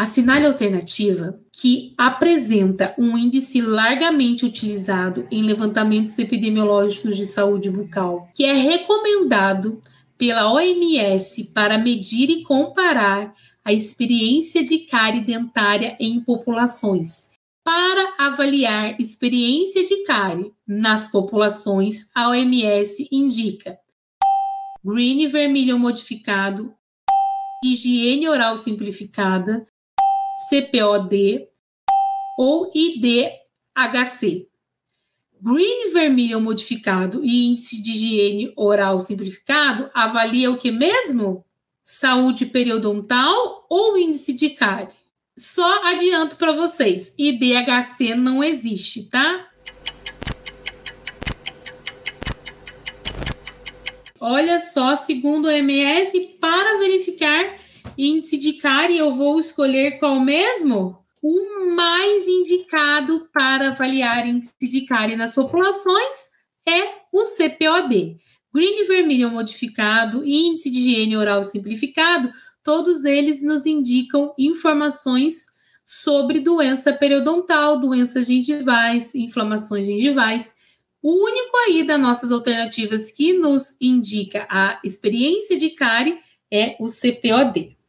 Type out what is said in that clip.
Assinale a alternativa que apresenta um índice largamente utilizado em levantamentos epidemiológicos de saúde bucal, que é recomendado pela OMS para medir e comparar a experiência de cárie dentária em populações. Para avaliar experiência de cárie nas populações, a OMS indica green vermelho modificado, higiene oral simplificada, CPOD ou IDHC. Green vermelho modificado e índice de higiene oral simplificado avalia o que mesmo? Saúde periodontal ou índice de cárie? Só adianto para vocês, IDHC não existe, tá? Olha só, segundo o MS, para verificar índice de cárie, eu vou escolher qual mesmo? O mais indicado para avaliar índice de cárie nas populações é o CPOD. Green vermelho modificado e índice de higiene oral simplificado, todos eles nos indicam informações sobre doença periodontal, doenças gengivais, inflamações gengivais. O único aí das nossas alternativas que nos indica a experiência de cárie é o CPOD.